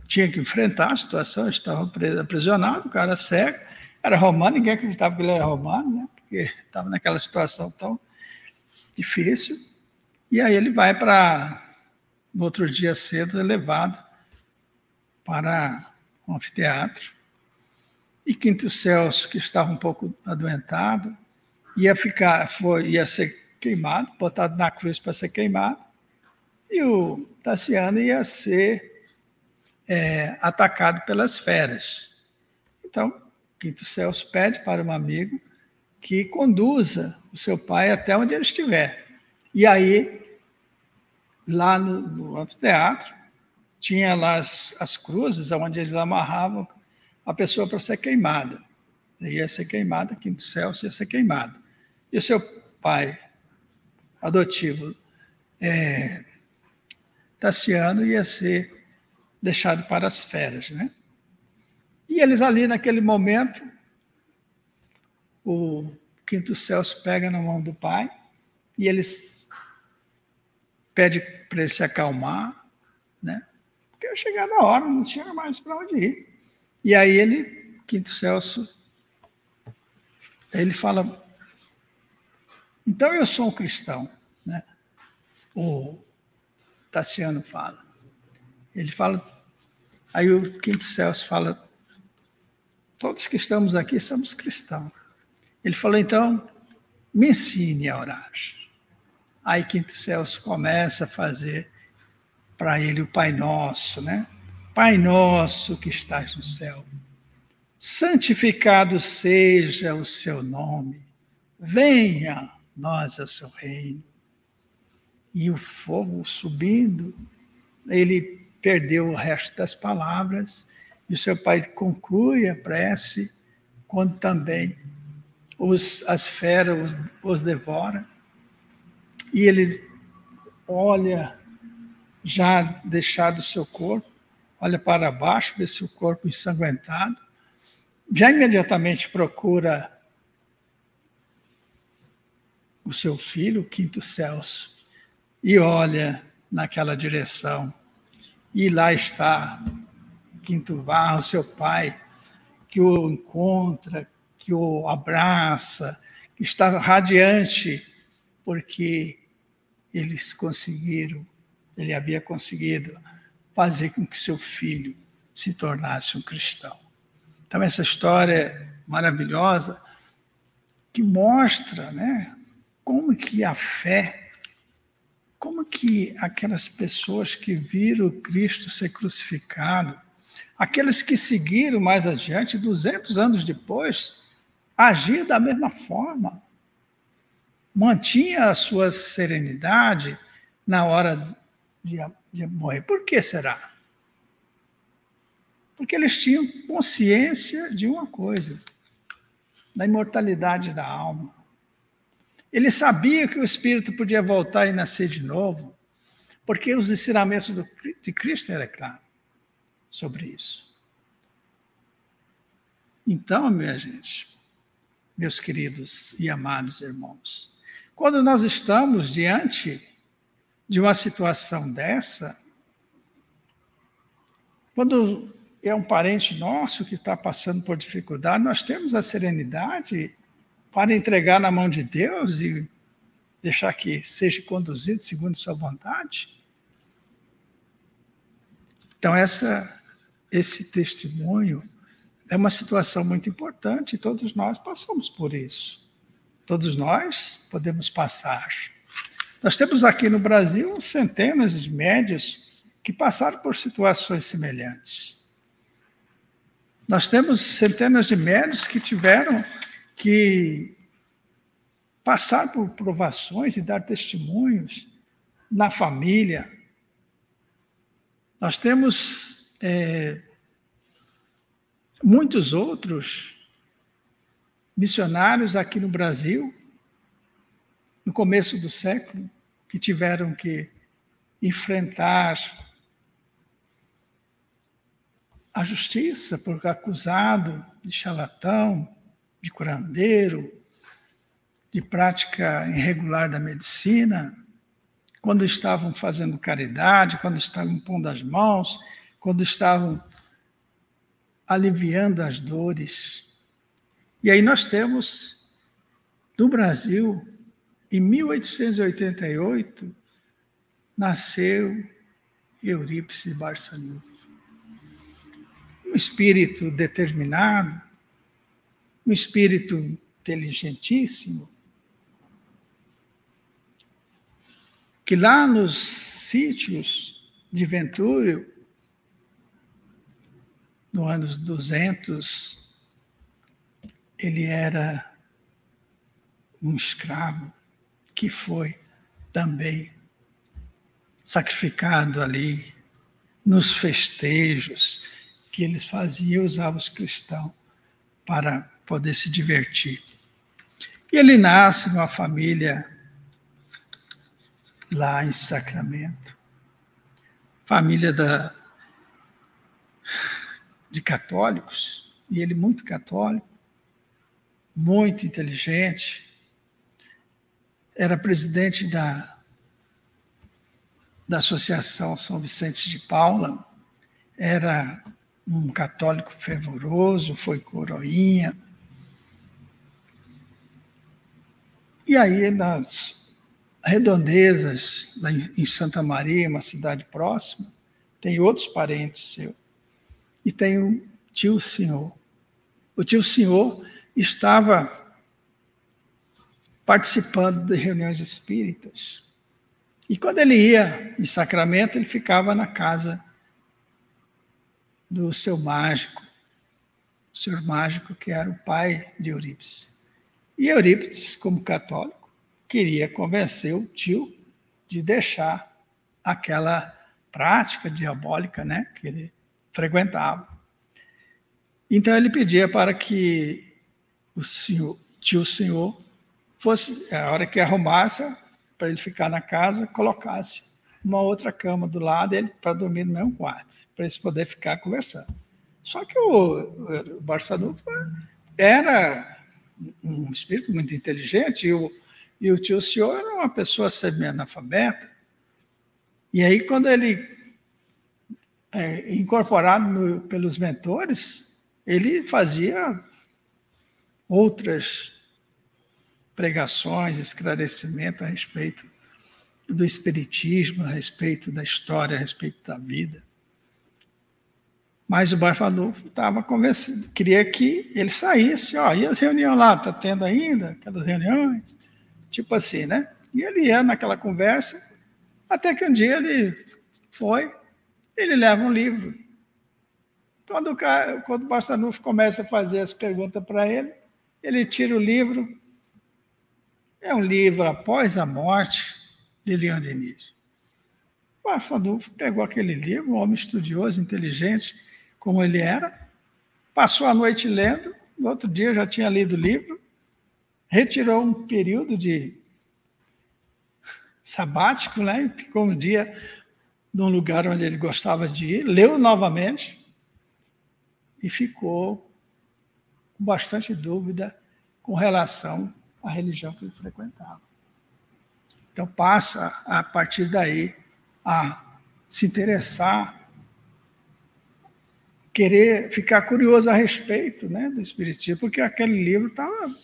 Speaker 2: Tinha que enfrentar a situação, estava aprisionado, o cara cego, era romano, ninguém acreditava que ele era romano, né? porque estava naquela situação tão difícil. E aí ele vai para, no outro dia cedo, levado para o anfiteatro, e Quinto Celso, que estava um pouco adoentado, ia ficar, foi, ia ser queimado, botado na cruz para ser queimado, e o Tassiano ia ser é, atacado pelas feras. Então, Quinto Celso pede para um amigo que conduza o seu pai até onde ele estiver. E aí, lá no, no anfiteatro, tinha lá as, as cruzes, onde eles amarravam a pessoa para ser queimada. Ia ser queimada, quinto céu ia ser queimado. E o seu pai adotivo, é, Tassiano, ia ser deixado para as feras. Né? E eles ali, naquele momento, o quinto Celso pega na mão do pai e eles pede para ele se acalmar, né? Porque ia chegar na hora, não tinha mais para onde ir. E aí ele, Quinto Celso, ele fala, então eu sou um cristão, né? O Tassiano fala. Ele fala, aí o Quinto Celso fala, todos que estamos aqui somos cristãos. Ele falou, então, me ensine a orar. Aí Quinto Celso começa a fazer para ele o Pai Nosso, né? Pai nosso que estás no céu, santificado seja o seu nome, venha nós o seu reino. E o fogo subindo, ele perdeu o resto das palavras, e o seu pai conclui a prece, quando também os, as feras os, os devora. E ele olha, já deixado o seu corpo, olha para baixo, vê seu corpo ensanguentado, já imediatamente procura o seu filho, o quinto Celso, e olha naquela direção. E lá está Quinto Varro, seu pai, que o encontra, que o abraça, que está radiante, porque eles conseguiram, ele havia conseguido fazer com que seu filho se tornasse um cristão. Então, essa história maravilhosa que mostra né, como que a fé, como que aquelas pessoas que viram Cristo ser crucificado, aqueles que seguiram mais adiante, 200 anos depois, agiam da mesma forma, mantinha a sua serenidade na hora de, de morrer. Por que será? Porque eles tinham consciência de uma coisa, da imortalidade da alma. Ele sabia que o espírito podia voltar e nascer de novo, porque os ensinamentos do, de Cristo eram claros sobre isso. Então, minha gente, meus queridos e amados irmãos, quando nós estamos diante de uma situação dessa, quando é um parente nosso que está passando por dificuldade, nós temos a serenidade para entregar na mão de Deus e deixar que seja conduzido segundo sua vontade? Então, essa, esse testemunho é uma situação muito importante e todos nós passamos por isso. Todos nós podemos passar. Nós temos aqui no Brasil centenas de médios que passaram por situações semelhantes. Nós temos centenas de médios que tiveram que passar por provações e dar testemunhos na família. Nós temos é, muitos outros missionários aqui no Brasil, no começo do século, que tiveram que enfrentar a justiça por acusado de charlatão, de curandeiro, de prática irregular da medicina, quando estavam fazendo caridade, quando estavam pondo as mãos, quando estavam aliviando as dores. E aí nós temos, no Brasil, em 1888, nasceu Eurípides Barçanufo. Um espírito determinado, um espírito inteligentíssimo, que lá nos sítios de Ventúrio, no ano 200, ele era um escravo que foi também sacrificado ali nos festejos que eles faziam, usavam os cristãos para poder se divertir. E ele nasce numa família lá em Sacramento, família da, de católicos, e ele muito católico, muito inteligente, era presidente da, da Associação São Vicente de Paula, era um católico fervoroso, foi coroinha, E aí, nas redondezas, em Santa Maria, uma cidade próxima, tem outros parentes seus. E tem um tio senhor. O tio senhor estava participando de reuniões espíritas. E quando ele ia em Sacramento, ele ficava na casa do seu mágico, o senhor mágico que era o pai de Eurípides. E Eurípides, como católico, queria convencer o tio de deixar aquela prática diabólica né, que ele frequentava. Então ele pedia para que o senhor tio senhor fosse, a hora que arrumasse, para ele ficar na casa, colocasse uma outra cama do lado dele para dormir no mesmo quarto, para eles poderem ficar conversando. Só que o, o Barçanuco era um espírito muito inteligente e o, e o tio senhor era uma pessoa semi-analfabeta. E aí, quando ele é, incorporado no, pelos mentores, ele fazia outras pregações, esclarecimento a respeito do espiritismo, a respeito da história, a respeito da vida. Mas o Barfadolfo estava conversando, queria que ele saísse, ó, e as reuniões lá, está tendo ainda aquelas reuniões? Tipo assim, né? E ele ia naquela conversa, até que um dia ele foi, ele leva um livro. Quando o, cara, quando o começa a fazer as perguntas para ele, ele tira o livro. É um livro após a morte de Leon Denis. O Barçanufo pegou aquele livro, um homem estudioso, inteligente, como ele era, passou a noite lendo, no outro dia já tinha lido o livro, retirou um período de sabático, né? Ficou um dia num lugar onde ele gostava de ir, leu novamente e ficou com bastante dúvida com relação à religião que ele frequentava. Então passa a partir daí a se interessar querer ficar curioso a respeito né, do Espiritismo, porque aquele livro estava.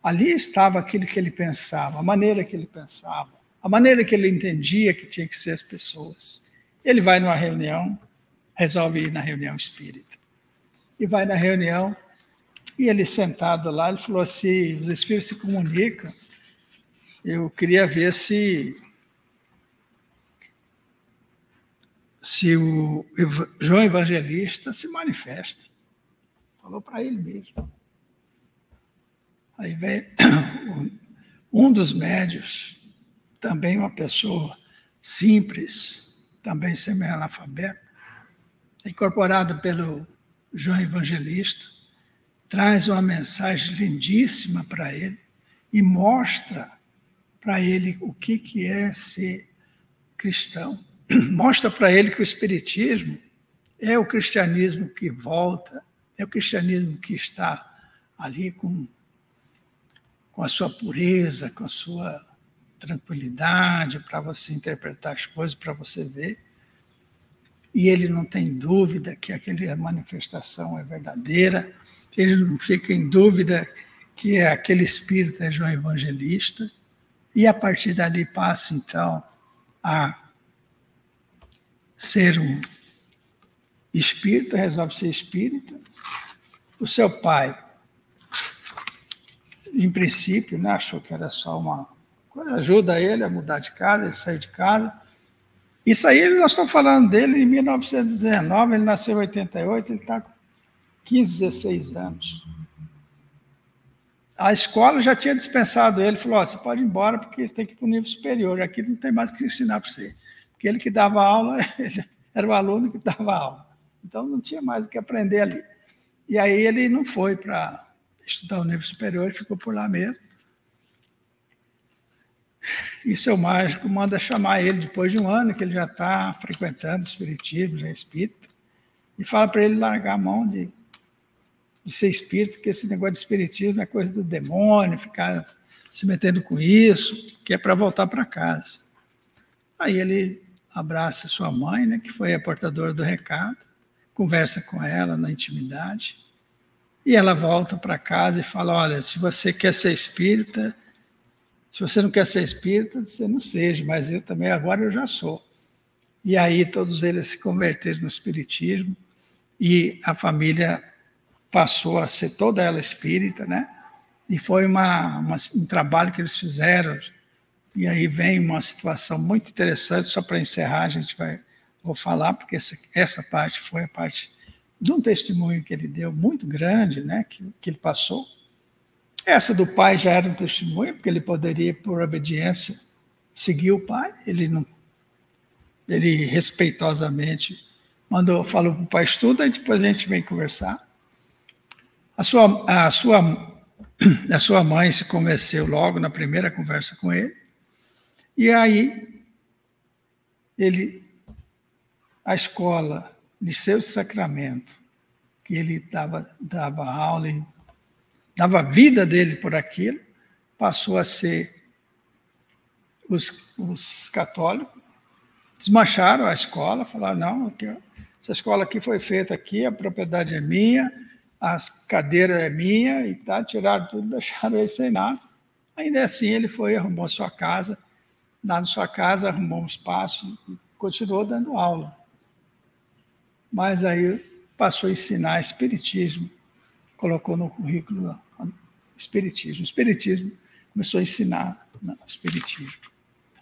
Speaker 2: Ali estava aquilo que ele pensava, a maneira que ele pensava, a maneira que ele entendia que tinha que ser as pessoas. Ele vai numa reunião, resolve ir na reunião espírita. E vai na reunião, e ele sentado lá, ele falou assim: os espíritos se comunicam. Eu queria ver se se o João Evangelista se manifesta. Falou para ele mesmo. Aí vem [COUGHS] um dos médios, também uma pessoa simples, também semi-analfabeta, incorporado pelo João Evangelista, traz uma mensagem lindíssima para ele e mostra para ele o que, que é ser cristão. [CLEARS THROAT] Mostra para ele que o Espiritismo é o cristianismo que volta, é o cristianismo que está ali com, com a sua pureza, com a sua tranquilidade para você interpretar as coisas, para você ver. E ele não tem dúvida que aquela manifestação é verdadeira, ele não fica em dúvida que é aquele espírito é João Evangelista, e a partir dali passa então a ser um espírita, resolve ser espírita. O seu pai, em princípio, né, achou que era só uma ajuda ele a mudar de casa, ele sair de casa. Isso aí nós estamos falando dele em 1919, ele nasceu em 88, ele está com 15, 16 anos. A escola já tinha dispensado ele, falou: oh, você pode ir embora porque você tem que ir para o nível superior, aqui não tem mais o que ensinar para você. Aquele que dava aula [LAUGHS] era o aluno que dava aula. Então não tinha mais o que aprender ali. E aí ele não foi para estudar o nível superior, ele ficou por lá mesmo. E seu mágico manda chamar ele depois de um ano que ele já está frequentando o espiritismo, já é espírita, e fala para ele largar a mão de, de ser espírita, que esse negócio de espiritismo é coisa do demônio, ficar se metendo com isso, que é para voltar para casa. Aí ele abraça sua mãe, né, que foi a portadora do recado, conversa com ela na intimidade, e ela volta para casa e fala: Olha, se você quer ser espírita, se você não quer ser espírita, você não seja, mas eu também agora eu já sou. E aí todos eles se converteram no espiritismo e a família passou a ser toda ela espírita, né? E foi uma, uma um trabalho que eles fizeram e aí vem uma situação muito interessante, só para encerrar, a gente vai vou falar, porque essa, essa parte foi a parte de um testemunho que ele deu muito grande, né, que, que ele passou. Essa do pai já era um testemunho, porque ele poderia, por obediência, seguir o pai. Ele não, ele respeitosamente mandou, falou para o pai estuda e depois a gente vem conversar. A sua, a sua [CLEARS THROAT] a sua mãe se convenceu logo na primeira conversa com ele. E aí, ele, a escola, de Sacramento, que ele dava, dava aula e dava vida dele por aquilo, passou a ser os, os católicos, desmancharam a escola, falaram, não, aqui, essa escola aqui foi feita aqui, a propriedade é minha, as cadeiras é minha, e tá, tiraram tudo, [LAUGHS] deixaram ele sem nada. Ainda assim, ele foi, arrumou sua casa, lá na sua casa, arrumou um espaço e continuou dando aula. Mas aí passou a ensinar Espiritismo, colocou no currículo Espiritismo. O Espiritismo começou a ensinar não, Espiritismo.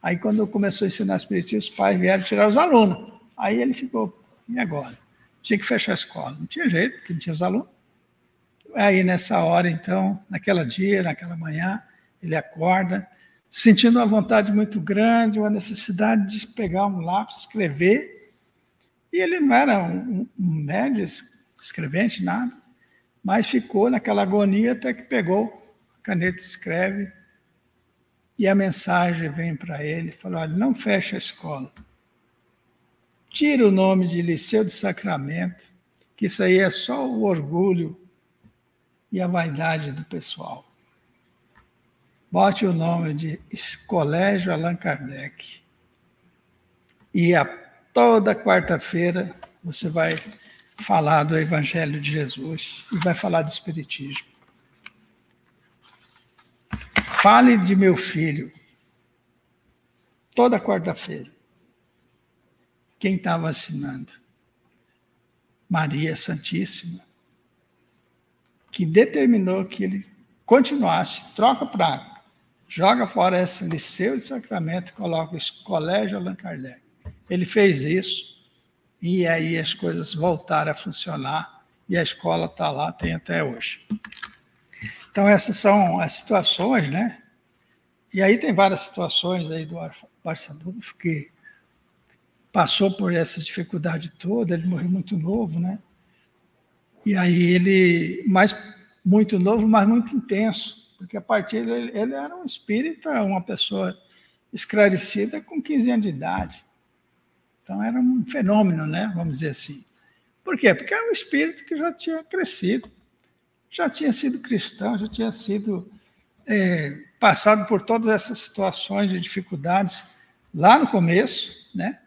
Speaker 2: Aí, quando começou a ensinar Espiritismo, os pais vieram tirar os alunos. Aí ele ficou, e agora? Tinha que fechar a escola. Não tinha jeito, porque não tinha os alunos. Aí, nessa hora, então, naquela dia, naquela manhã, ele acorda, sentindo uma vontade muito grande, uma necessidade de pegar um lápis, escrever e ele não era um, um médio escrevente, nada, mas ficou naquela agonia até que pegou a caneta escreve e a mensagem vem para ele, falou, olha, não fecha a escola. Tira o nome de Liceu de Sacramento, que isso aí é só o orgulho e a vaidade do pessoal. Bote o nome de Colégio Allan Kardec. E a toda quarta-feira você vai falar do Evangelho de Jesus e vai falar do Espiritismo. Fale de meu filho toda quarta-feira. Quem estava assinando? Maria Santíssima, que determinou que ele continuasse, troca para joga fora esse liceu de sacramento e coloca o colégio Allan Kardec. Ele fez isso e aí as coisas voltaram a funcionar e a escola está lá, tem até hoje. Então essas são as situações, né? E aí tem várias situações aí do Barçadufo que passou por essa dificuldade toda, ele morreu muito novo, né? E aí ele, mais muito novo, mas muito intenso, porque a partir dele ele era um espírita, uma pessoa esclarecida com 15 anos de idade. Então era um fenômeno, né? Vamos dizer assim. Por quê? Porque era um espírito que já tinha crescido, já tinha sido cristão, já tinha sido é, passado por todas essas situações de dificuldades lá no começo, né?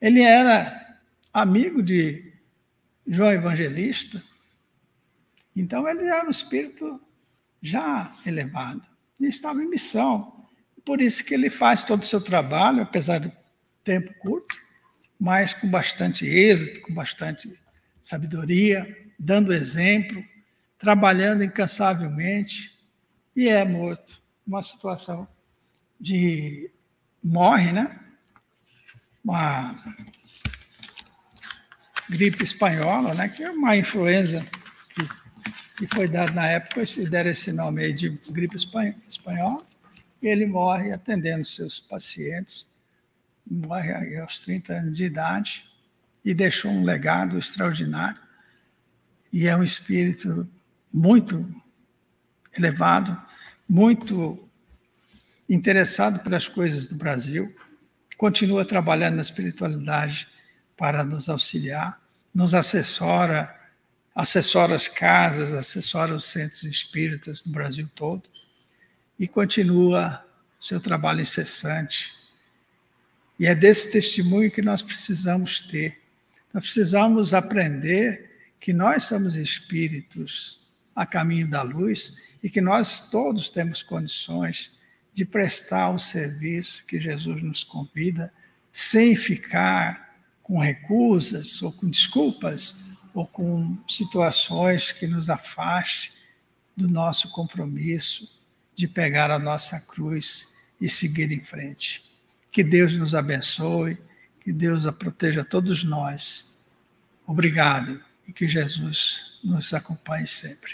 Speaker 2: Ele era amigo de João Evangelista, então ele era um espírito já elevado, e estava em missão. Por isso que ele faz todo o seu trabalho, apesar do tempo curto, mas com bastante êxito, com bastante sabedoria, dando exemplo, trabalhando incansavelmente, e é morto. Uma situação de. morre, né? Uma gripe espanhola, né? Que é uma influenza que, que foi dada na época, se deram esse nome aí de gripe espanhola, e ele morre atendendo seus pacientes morre aos 30 anos de idade e deixou um legado extraordinário. E é um espírito muito elevado, muito interessado pelas coisas do Brasil, continua trabalhando na espiritualidade para nos auxiliar, nos assessora, assessora as casas, assessora os centros espíritas do Brasil todo e continua seu trabalho incessante e é desse testemunho que nós precisamos ter. Nós precisamos aprender que nós somos espíritos a caminho da luz e que nós todos temos condições de prestar o serviço que Jesus nos convida, sem ficar com recusas ou com desculpas ou com situações que nos afaste do nosso compromisso de pegar a nossa cruz e seguir em frente. Que Deus nos abençoe, que Deus a proteja a todos nós. Obrigado e que Jesus nos acompanhe sempre.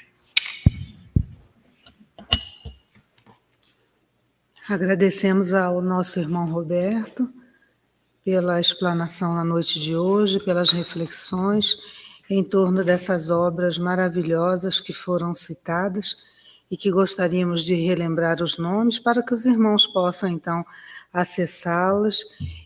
Speaker 1: Agradecemos ao nosso irmão Roberto pela explanação na noite de hoje, pelas reflexões em torno dessas obras maravilhosas que foram citadas e que gostaríamos de relembrar os nomes para que os irmãos possam então acessá-las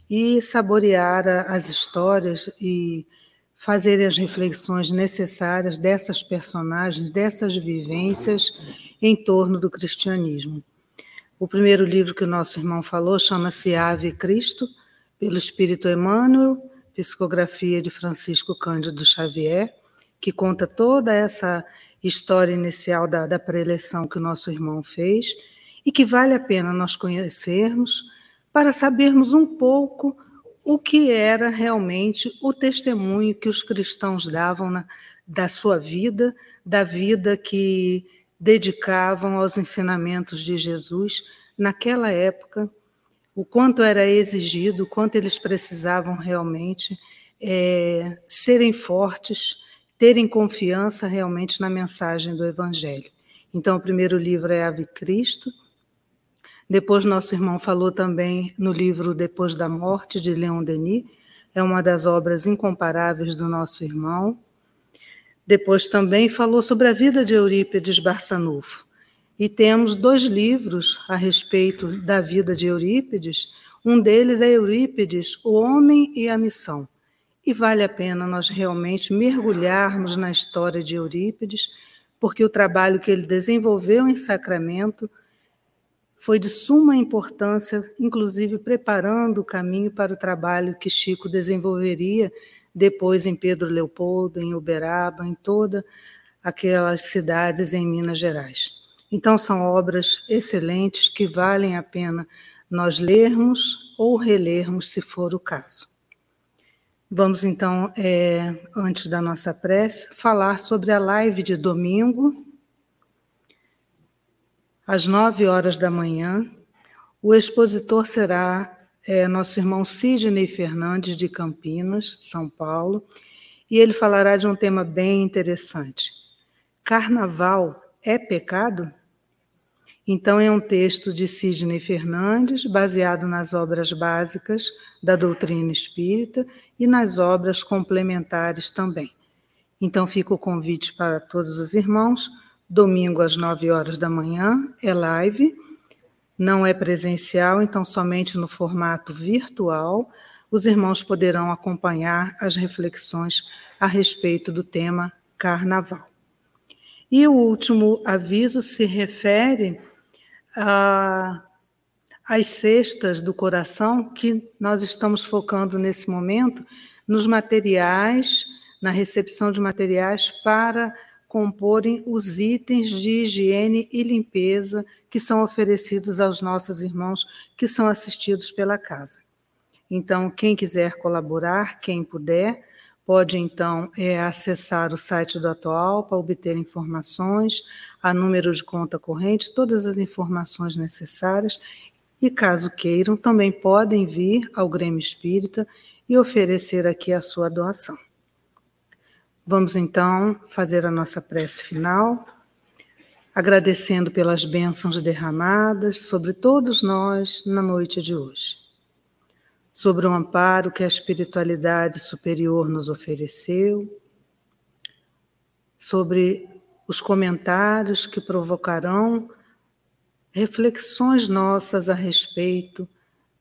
Speaker 1: e saborear as histórias e fazer as reflexões necessárias dessas personagens, dessas vivências em torno do cristianismo. O primeiro livro que o nosso irmão falou chama-se Ave Cristo, pelo Espírito Emmanuel, psicografia de Francisco Cândido Xavier, que conta toda essa história inicial da, da preleção que o nosso irmão fez e que vale a pena nós conhecermos para sabermos um pouco o que era realmente o testemunho que os cristãos davam na, da sua vida, da vida que dedicavam aos ensinamentos de Jesus naquela época, o quanto era exigido, o quanto eles precisavam realmente é, serem fortes, terem confiança realmente na mensagem do Evangelho. Então, o primeiro livro é Ave Cristo, depois, nosso irmão falou também no livro Depois da Morte, de Leon Denis, é uma das obras incomparáveis do nosso irmão. Depois também falou sobre a vida de Eurípides Barçanufo. E temos dois livros a respeito da vida de Eurípides. Um deles é Eurípides, O Homem e a Missão. E vale a pena nós realmente mergulharmos na história de Eurípides, porque o trabalho que ele desenvolveu em Sacramento foi de suma importância, inclusive preparando o caminho para o trabalho que Chico desenvolveria depois em Pedro Leopoldo, em Uberaba, em todas aquelas cidades em Minas Gerais. Então, são obras excelentes que valem a pena nós lermos ou relermos, se for o caso. Vamos então, é, antes da nossa prece, falar sobre a live de domingo, às nove horas da manhã. O expositor será é, nosso irmão Sidney Fernandes, de Campinas, São Paulo, e ele falará de um tema bem interessante. Carnaval é pecado? Então, é um texto de Sidney Fernandes, baseado nas obras básicas da doutrina espírita e nas obras complementares também. Então, fica o convite para todos os irmãos Domingo às 9 horas da manhã é live, não é presencial, então somente no formato virtual os irmãos poderão acompanhar as reflexões a respeito do tema carnaval. E o último aviso se refere às cestas do coração que nós estamos focando nesse momento nos materiais, na recepção de materiais para comporem os itens de higiene e limpeza que são oferecidos aos nossos irmãos que são assistidos pela casa. Então, quem quiser colaborar, quem puder, pode então é, acessar o site do Atual para obter informações, a número de conta corrente, todas as informações necessárias. E caso queiram, também podem vir ao Grêmio Espírita e oferecer aqui a sua doação. Vamos então fazer a nossa prece final, agradecendo pelas bênçãos derramadas sobre todos nós na noite de hoje, sobre o amparo que a espiritualidade superior nos ofereceu, sobre os comentários que provocarão reflexões nossas a respeito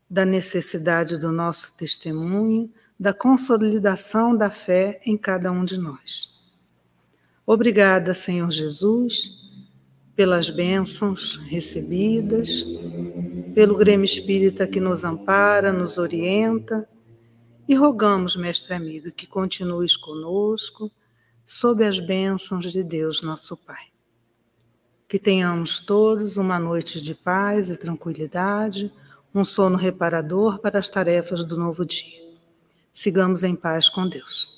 Speaker 1: da necessidade do nosso testemunho da consolidação da fé em cada um de nós. Obrigada, Senhor Jesus, pelas bênçãos recebidas, pelo Grêmio Espírita que nos ampara, nos orienta, e rogamos, Mestre amigo, que continues conosco, sob as bênçãos de Deus, nosso Pai. Que tenhamos todos uma noite de paz e tranquilidade, um sono reparador para as tarefas do novo dia. Sigamos em paz com Deus.